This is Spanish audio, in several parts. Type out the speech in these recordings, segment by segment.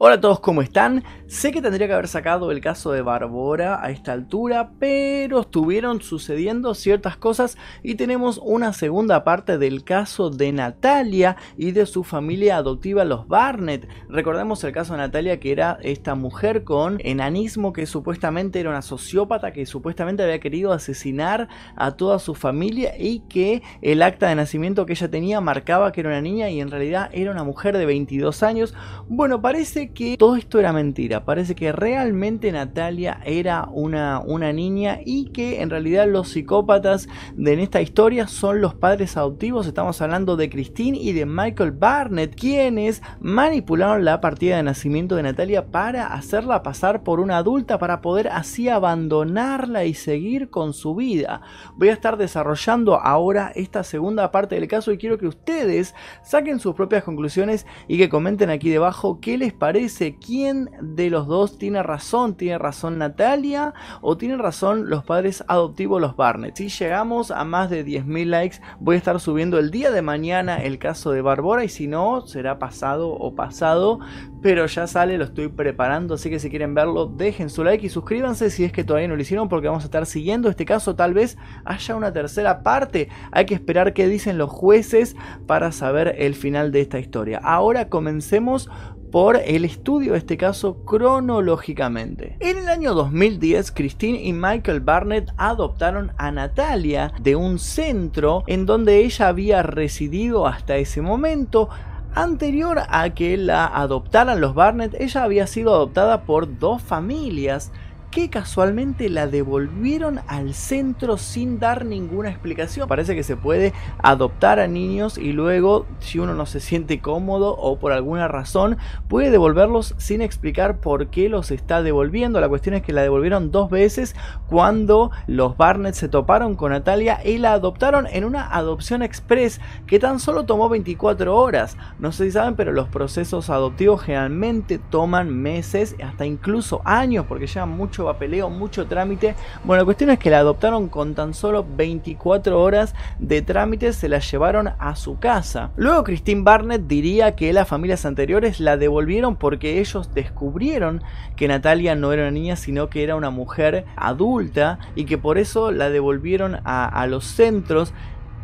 Hola a todos, ¿cómo están? Sé que tendría que haber sacado el caso de Barbora a esta altura, pero estuvieron sucediendo ciertas cosas y tenemos una segunda parte del caso de Natalia y de su familia adoptiva los Barnett. Recordemos el caso de Natalia que era esta mujer con enanismo que supuestamente era una sociópata que supuestamente había querido asesinar a toda su familia y que el acta de nacimiento que ella tenía marcaba que era una niña y en realidad era una mujer de 22 años. Bueno, parece que todo esto era mentira, parece que realmente Natalia era una, una niña y que en realidad los psicópatas de en esta historia son los padres adoptivos, estamos hablando de Christine y de Michael Barnett, quienes manipularon la partida de nacimiento de Natalia para hacerla pasar por una adulta para poder así abandonarla y seguir con su vida. Voy a estar desarrollando ahora esta segunda parte del caso y quiero que ustedes saquen sus propias conclusiones y que comenten aquí debajo qué les parece quién de los dos tiene razón. ¿Tiene razón Natalia o tienen razón los padres adoptivos, los Barnett? Si llegamos a más de 10.000 likes, voy a estar subiendo el día de mañana el caso de Barbora y si no, será pasado o pasado. Pero ya sale, lo estoy preparando, así que si quieren verlo, dejen su like y suscríbanse si es que todavía no lo hicieron porque vamos a estar siguiendo este caso. Tal vez haya una tercera parte. Hay que esperar qué dicen los jueces para saber el final de esta historia. Ahora comencemos por el estudio de este caso cronológicamente. En el año 2010, Christine y Michael Barnett adoptaron a Natalia de un centro en donde ella había residido hasta ese momento. Anterior a que la adoptaran los Barnett, ella había sido adoptada por dos familias que casualmente la devolvieron al centro sin dar ninguna explicación. Parece que se puede adoptar a niños y luego si uno no se siente cómodo o por alguna razón puede devolverlos sin explicar por qué los está devolviendo. La cuestión es que la devolvieron dos veces cuando los Barnett se toparon con Natalia y la adoptaron en una adopción express que tan solo tomó 24 horas. No sé si saben, pero los procesos adoptivos generalmente toman meses, hasta incluso años, porque llevan mucho papeleo, mucho trámite. Bueno, la cuestión es que la adoptaron con tan solo 24 horas de trámite, se la llevaron a su casa. Luego Christine Barnett diría que las familias anteriores la devolvieron porque ellos descubrieron que Natalia no era una niña, sino que era una mujer adulta y que por eso la devolvieron a, a los centros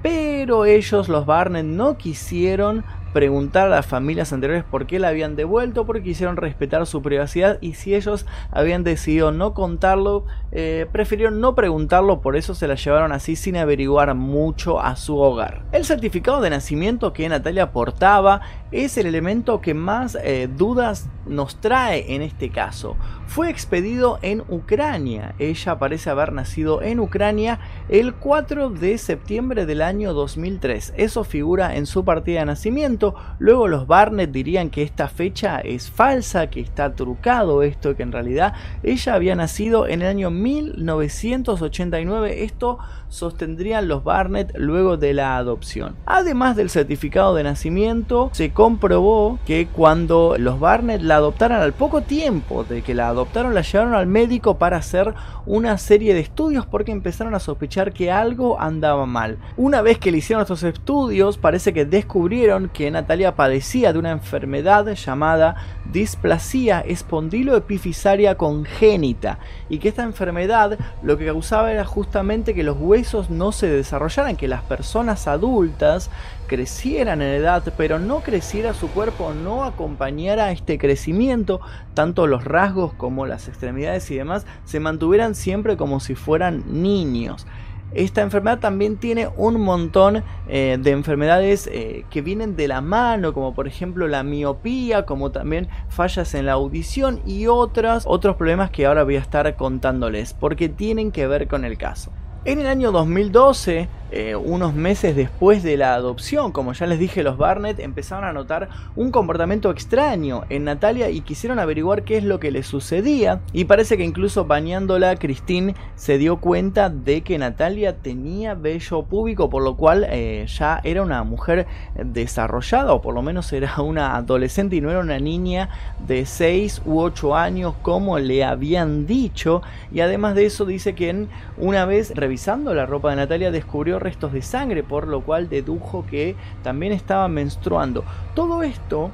pero ellos, los Barnett, no quisieron preguntar a las familias anteriores por qué la habían devuelto, porque quisieron respetar su privacidad y si ellos habían decidido no contarlo, eh, prefirieron no preguntarlo, por eso se la llevaron así sin averiguar mucho a su hogar. El certificado de nacimiento que Natalia portaba es el elemento que más eh, dudas nos trae en este caso. Fue expedido en Ucrania, ella parece haber nacido en Ucrania el 4 de septiembre del año 2003, eso figura en su partida de nacimiento, Luego los Barnett dirían que esta fecha es falsa, que está trucado esto, que en realidad ella había nacido en el año 1989. Esto sostendrían los Barnett luego de la adopción. Además del certificado de nacimiento, se comprobó que cuando los Barnett la adoptaron al poco tiempo de que la adoptaron, la llevaron al médico para hacer una serie de estudios porque empezaron a sospechar que algo andaba mal. Una vez que le hicieron estos estudios, parece que descubrieron que Natalia padecía de una enfermedad llamada displasia espondiloepifisaria congénita y que esta enfermedad lo que causaba era justamente que los huesos no se desarrollaran, que las personas adultas crecieran en edad, pero no creciera su cuerpo, no acompañara este crecimiento, tanto los rasgos como las extremidades y demás se mantuvieran siempre como si fueran niños. Esta enfermedad también tiene un montón eh, de enfermedades eh, que vienen de la mano, como por ejemplo la miopía, como también fallas en la audición y otros, otros problemas que ahora voy a estar contándoles, porque tienen que ver con el caso. En el año 2012, eh, unos meses después de la adopción, como ya les dije, los Barnett empezaron a notar un comportamiento extraño en Natalia y quisieron averiguar qué es lo que le sucedía. Y parece que incluso bañándola, Christine se dio cuenta de que Natalia tenía vello púbico, por lo cual eh, ya era una mujer desarrollada, o por lo menos era una adolescente y no era una niña de 6 u 8 años como le habían dicho. Y además de eso dice que una vez revisando la ropa de Natalia descubrió restos de sangre, por lo cual dedujo que también estaba menstruando. Todo esto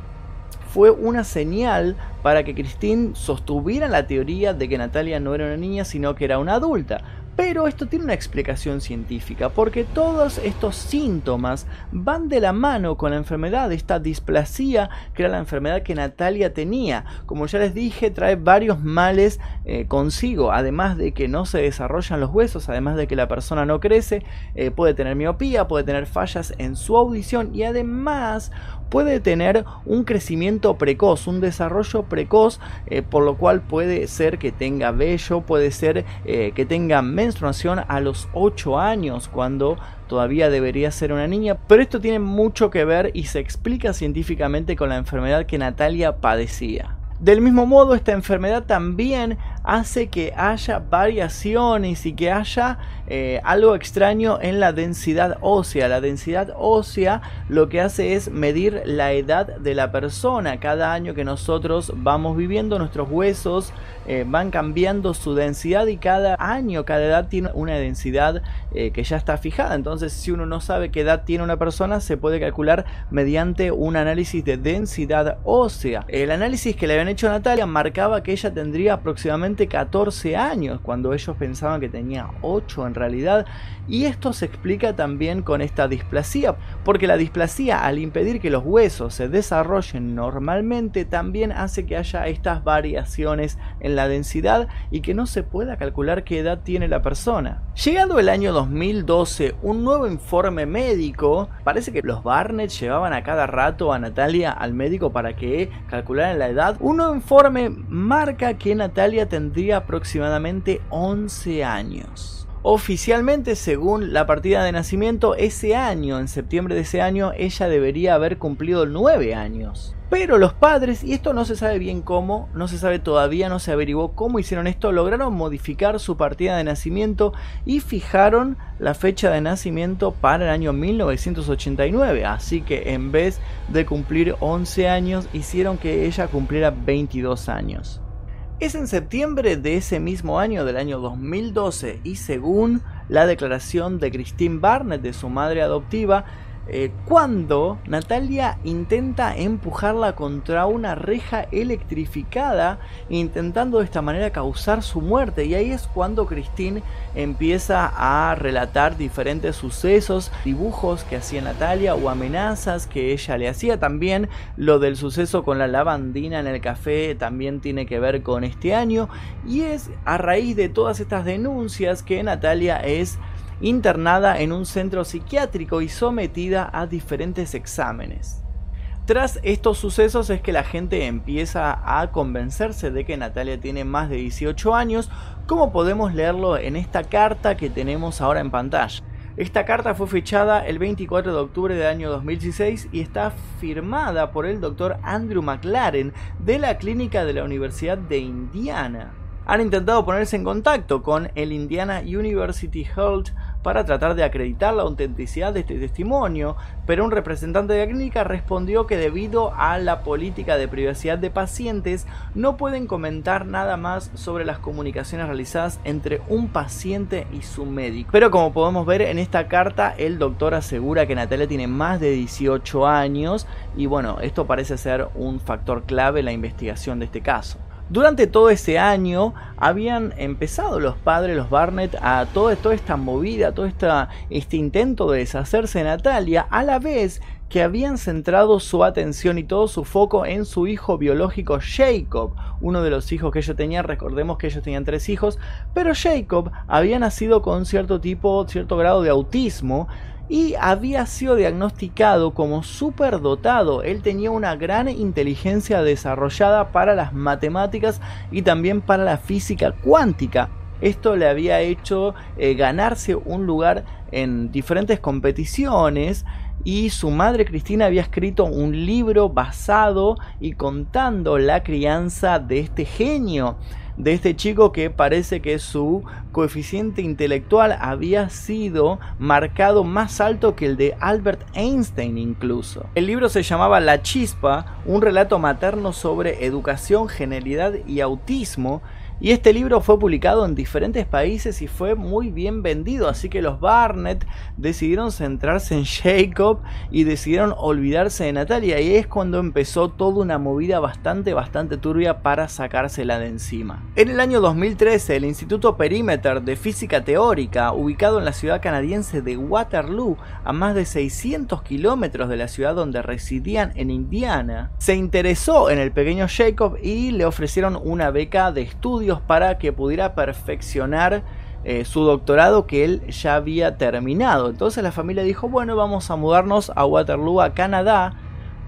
fue una señal para que Christine sostuviera la teoría de que Natalia no era una niña sino que era una adulta. Pero esto tiene una explicación científica, porque todos estos síntomas van de la mano con la enfermedad, esta displasia que era la enfermedad que Natalia tenía. Como ya les dije, trae varios males eh, consigo, además de que no se desarrollan los huesos, además de que la persona no crece, eh, puede tener miopía, puede tener fallas en su audición y además puede tener un crecimiento precoz, un desarrollo precoz, eh, por lo cual puede ser que tenga vello, puede ser que tenga menstruación a los 8 años, cuando todavía debería ser una niña, pero esto tiene mucho que ver y se explica científicamente con la enfermedad que Natalia padecía. Del mismo modo, esta enfermedad también hace que haya variaciones y que haya eh, algo extraño en la densidad ósea. La densidad ósea lo que hace es medir la edad de la persona. Cada año que nosotros vamos viviendo, nuestros huesos eh, van cambiando su densidad y cada año, cada edad tiene una densidad eh, que ya está fijada. Entonces, si uno no sabe qué edad tiene una persona, se puede calcular mediante un análisis de densidad ósea. El análisis que le habían hecho Natalia marcaba que ella tendría aproximadamente 14 años, cuando ellos pensaban que tenía 8 en realidad. Y esto se explica también con esta displasia, porque la displasia al impedir que los huesos se desarrollen normalmente también hace que haya estas variaciones en la densidad y que no se pueda calcular qué edad tiene la persona. Llegado el año 2012, un nuevo informe médico, parece que los Barnett llevaban a cada rato a Natalia al médico para que calcularan la edad. Informe marca que Natalia tendría aproximadamente 11 años. Oficialmente, según la partida de nacimiento, ese año, en septiembre de ese año, ella debería haber cumplido 9 años. Pero los padres, y esto no se sabe bien cómo, no se sabe todavía, no se averiguó cómo hicieron esto, lograron modificar su partida de nacimiento y fijaron la fecha de nacimiento para el año 1989. Así que en vez de cumplir 11 años, hicieron que ella cumpliera 22 años. Es en septiembre de ese mismo año, del año 2012, y según la declaración de Christine Barnett, de su madre adoptiva, eh, cuando Natalia intenta empujarla contra una reja electrificada, intentando de esta manera causar su muerte. Y ahí es cuando Christine empieza a relatar diferentes sucesos, dibujos que hacía Natalia o amenazas que ella le hacía. También lo del suceso con la lavandina en el café también tiene que ver con este año. Y es a raíz de todas estas denuncias que Natalia es internada en un centro psiquiátrico y sometida a diferentes exámenes. Tras estos sucesos es que la gente empieza a convencerse de que Natalia tiene más de 18 años, como podemos leerlo en esta carta que tenemos ahora en pantalla. Esta carta fue fechada el 24 de octubre del año 2016 y está firmada por el doctor Andrew McLaren de la clínica de la Universidad de Indiana. Han intentado ponerse en contacto con el Indiana University Health para tratar de acreditar la autenticidad de este testimonio, pero un representante de la clínica respondió que debido a la política de privacidad de pacientes no pueden comentar nada más sobre las comunicaciones realizadas entre un paciente y su médico. Pero como podemos ver en esta carta, el doctor asegura que Natalia tiene más de 18 años y bueno, esto parece ser un factor clave en la investigación de este caso. Durante todo ese año habían empezado los padres, los Barnett, a toda, esta movida, todo este intento de deshacerse de Natalia, a la vez que habían centrado su atención y todo su foco en su hijo biológico Jacob, uno de los hijos que ellos tenían, recordemos que ellos tenían tres hijos, pero Jacob había nacido con cierto tipo, cierto grado de autismo, y había sido diagnosticado como superdotado. Él tenía una gran inteligencia desarrollada para las matemáticas y también para la física cuántica. Esto le había hecho eh, ganarse un lugar en diferentes competiciones y su madre Cristina había escrito un libro basado y contando la crianza de este genio de este chico que parece que su coeficiente intelectual había sido marcado más alto que el de Albert Einstein incluso. El libro se llamaba La Chispa, un relato materno sobre educación, genialidad y autismo Y este libro fue publicado en diferentes países y fue muy bien vendido, así que los Barnett decidieron centrarse en Jacob y decidieron olvidarse de Natalia y es cuando empezó toda una movida bastante bastante turbia para sacársela de encima. En el año 2013 el Instituto Perimeter de Física Teórica, ubicado en la ciudad canadiense de Waterloo, a más de 600 kilómetros de la ciudad donde residían en Indiana, se interesó en el pequeño Jacob y le ofrecieron una beca de estudio para que pudiera perfeccionar eh, su doctorado que él ya había terminado. Entonces la familia dijo, bueno, vamos a mudarnos a Waterloo, a Canadá,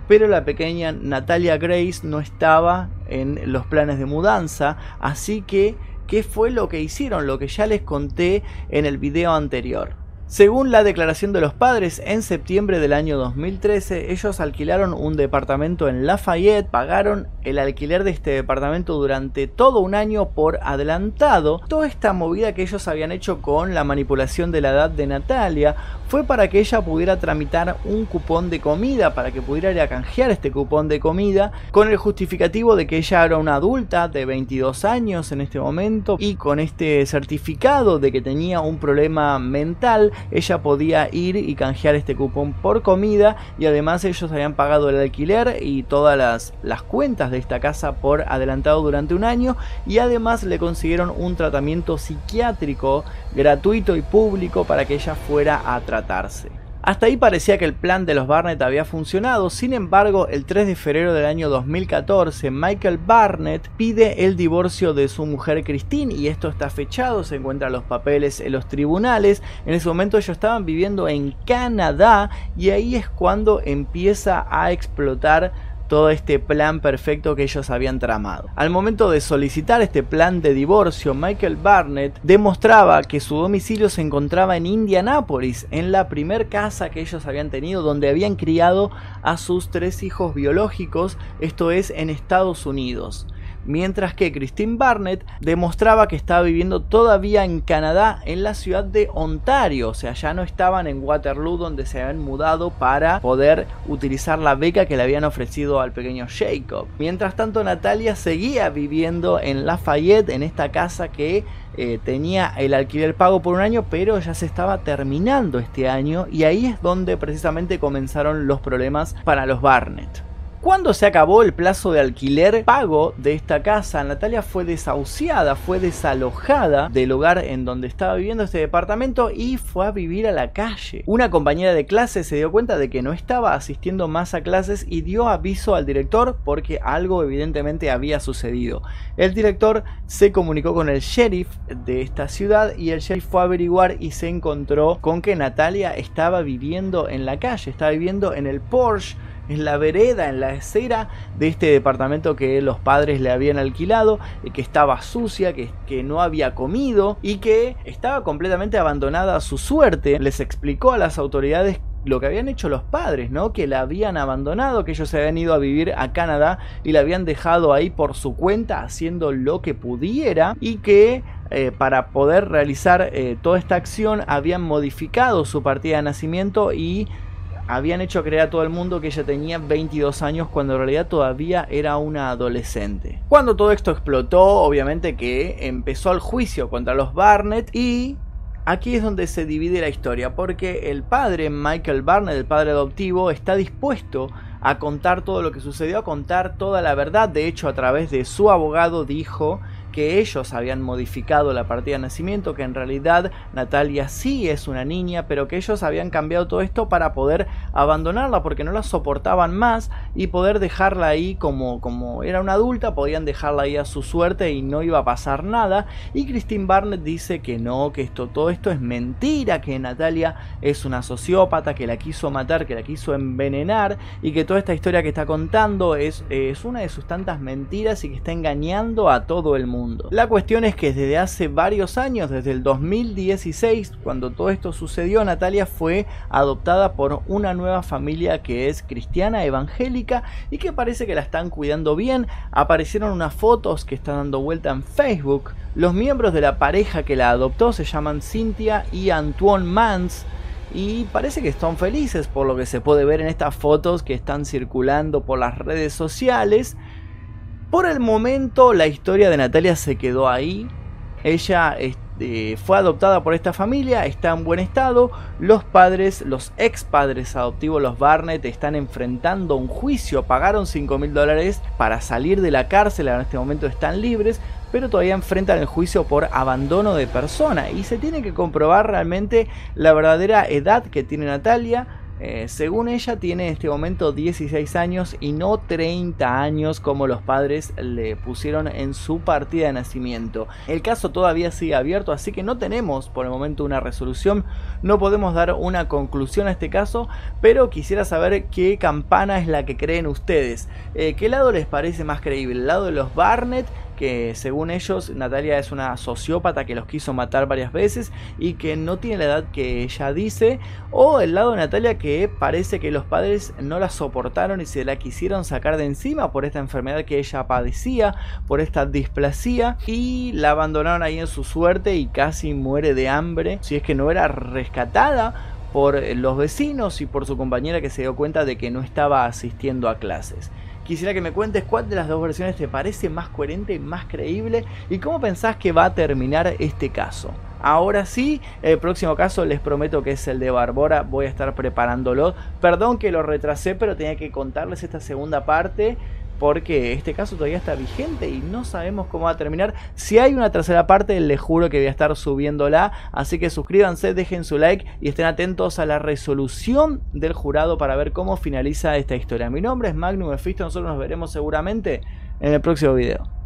pero la pequeña Natalia Grace no estaba en los planes de mudanza, así que, ¿qué fue lo que hicieron? Lo que ya les conté en el video anterior. Según la declaración de los padres, en septiembre del año 2013 ellos alquilaron un departamento en Lafayette, pagaron el alquiler de este departamento durante todo un año por adelantado. Toda esta movida que ellos habían hecho con la manipulación de la edad de Natalia fue para que ella pudiera tramitar un cupón de comida, para que pudiera ir canjear este cupón de comida, con el justificativo de que ella era una adulta de 22 años en este momento y con este certificado de que tenía un problema mental ella podía ir y canjear este cupón por comida y además ellos habían pagado el alquiler y todas las, las cuentas de esta casa por adelantado durante un año y además le consiguieron un tratamiento psiquiátrico gratuito y público para que ella fuera a tratarse. Hasta ahí parecía que el plan de los Barnett había funcionado, sin embargo, el 3 de febrero del año 2014, Michael Barnett pide el divorcio de su mujer Christine y esto está fechado, se encuentran los papeles en los tribunales. En ese momento ellos estaban viviendo en Canadá y ahí es cuando empieza a explotar todo este plan perfecto que ellos habían tramado. Al momento de solicitar este plan de divorcio, Michael Barnett demostraba que su domicilio se encontraba en Indianápolis, en la primer casa que ellos habían tenido donde habían criado a sus tres hijos biológicos, esto es en Estados Unidos mientras que Christine Barnett demostraba que estaba viviendo todavía en Canadá, en la ciudad de Ontario, o sea, ya no estaban en Waterloo donde se habían mudado para poder utilizar la beca que le habían ofrecido al pequeño Jacob. Mientras tanto, Natalia seguía viviendo en Lafayette, en esta casa que eh, tenía el alquiler pago por un año, pero ya se estaba terminando este año y ahí es donde precisamente comenzaron los problemas para los Barnett. Cuando se acabó el plazo de alquiler pago de esta casa, Natalia fue desahuciada, fue desalojada del hogar en donde estaba viviendo este departamento y fue a vivir a la calle. Una compañera de clase se dio cuenta de que no estaba asistiendo más a clases y dio aviso al director porque algo evidentemente había sucedido. El director se comunicó con el sheriff de esta ciudad y el sheriff fue a averiguar y se encontró con que Natalia estaba viviendo en la calle, estaba viviendo en el Porsche en la vereda, en la acera de este departamento que los padres le habían alquilado, que estaba sucia, que, que no había comido y que estaba completamente abandonada a su suerte. Les explicó a las autoridades lo que habían hecho los padres, ¿no? Que la habían abandonado, que ellos se habían ido a vivir a Canadá y la habían dejado ahí por su cuenta haciendo lo que pudiera y que eh, para poder realizar eh, toda esta acción habían modificado su partida de nacimiento y habían hecho creer a todo el mundo que ella tenía 22 años cuando en realidad todavía era una adolescente. Cuando todo esto explotó, obviamente que empezó el juicio contra los Barnett y aquí es donde se divide la historia, porque el padre, Michael Barnett, el padre adoptivo, está dispuesto a contar todo lo que sucedió, a contar toda la verdad. De hecho, a través de su abogado dijo que ellos habían modificado la partida de nacimiento, que en realidad Natalia sí es una niña, pero que ellos habían cambiado todo esto para poder abandonarla porque no la soportaban más y poder dejarla ahí como, como era una adulta, podían dejarla ahí a su suerte y no iba a pasar nada. Y Christine Barnett dice que no, que esto, todo esto es mentira, que Natalia es una sociópata, que la quiso matar, que la quiso envenenar y que toda esta historia que está contando es, es una de sus tantas mentiras y que está engañando a todo el mundo. La cuestión es que desde hace varios años, desde el 2016, cuando todo esto sucedió, Natalia fue adoptada por una nueva familia que es cristiana, evangélica y que parece que la están cuidando bien. Aparecieron unas fotos que están dando vuelta en Facebook. Los miembros de la pareja que la adoptó se llaman Cynthia y Antoine Mans y parece que están felices por lo que se puede ver en estas fotos que están circulando por las redes sociales. Por el momento la historia de Natalia se quedó ahí. Ella fue adoptada por esta familia, está en buen estado. Los padres, los ex padres adoptivos, los Barnett, están enfrentando un juicio. Pagaron 5 mil dólares para salir de la cárcel, en este momento están libres, pero todavía enfrentan el juicio por abandono de persona. Y se tiene que comprobar realmente la verdadera edad que tiene Natalia eh, según ella tiene en este momento 16 años y no 30 años como los padres le pusieron en su partida de nacimiento. El caso todavía sigue abierto así que no tenemos por el momento una resolución, no podemos dar una conclusión a este caso, pero quisiera saber qué campana es la que creen ustedes. Eh, ¿Qué lado les parece más creíble? ¿El lado de los Barnett? Que según ellos Natalia es una sociópata que los quiso matar varias veces y que no tiene la edad que ella dice, o el lado de Natalia que parece que los padres no la soportaron y se la quisieron sacar de encima por esta enfermedad que ella padecía, por esta displasia y la abandonaron ahí en su suerte y casi muere de hambre si es que no era rescatada por los vecinos y por su compañera que se dio cuenta de que no estaba asistiendo a clases. Quisiera que me cuentes cuál de las dos versiones te parece más coherente, más creíble y cómo pensás que va a terminar este caso. Ahora sí, el próximo caso les prometo que es el de Barbora, voy a estar preparándolo. Perdón que lo retrasé, pero tenía que contarles esta segunda parte porque este caso todavía está vigente y no sabemos cómo va a terminar. Si hay una tercera parte, les juro que voy a estar subiéndola, así que suscríbanse, dejen su like y estén atentos a la resolución del jurado para ver cómo finaliza esta historia. Mi nombre es Magnum Efisto, nosotros nos veremos seguramente en el próximo video.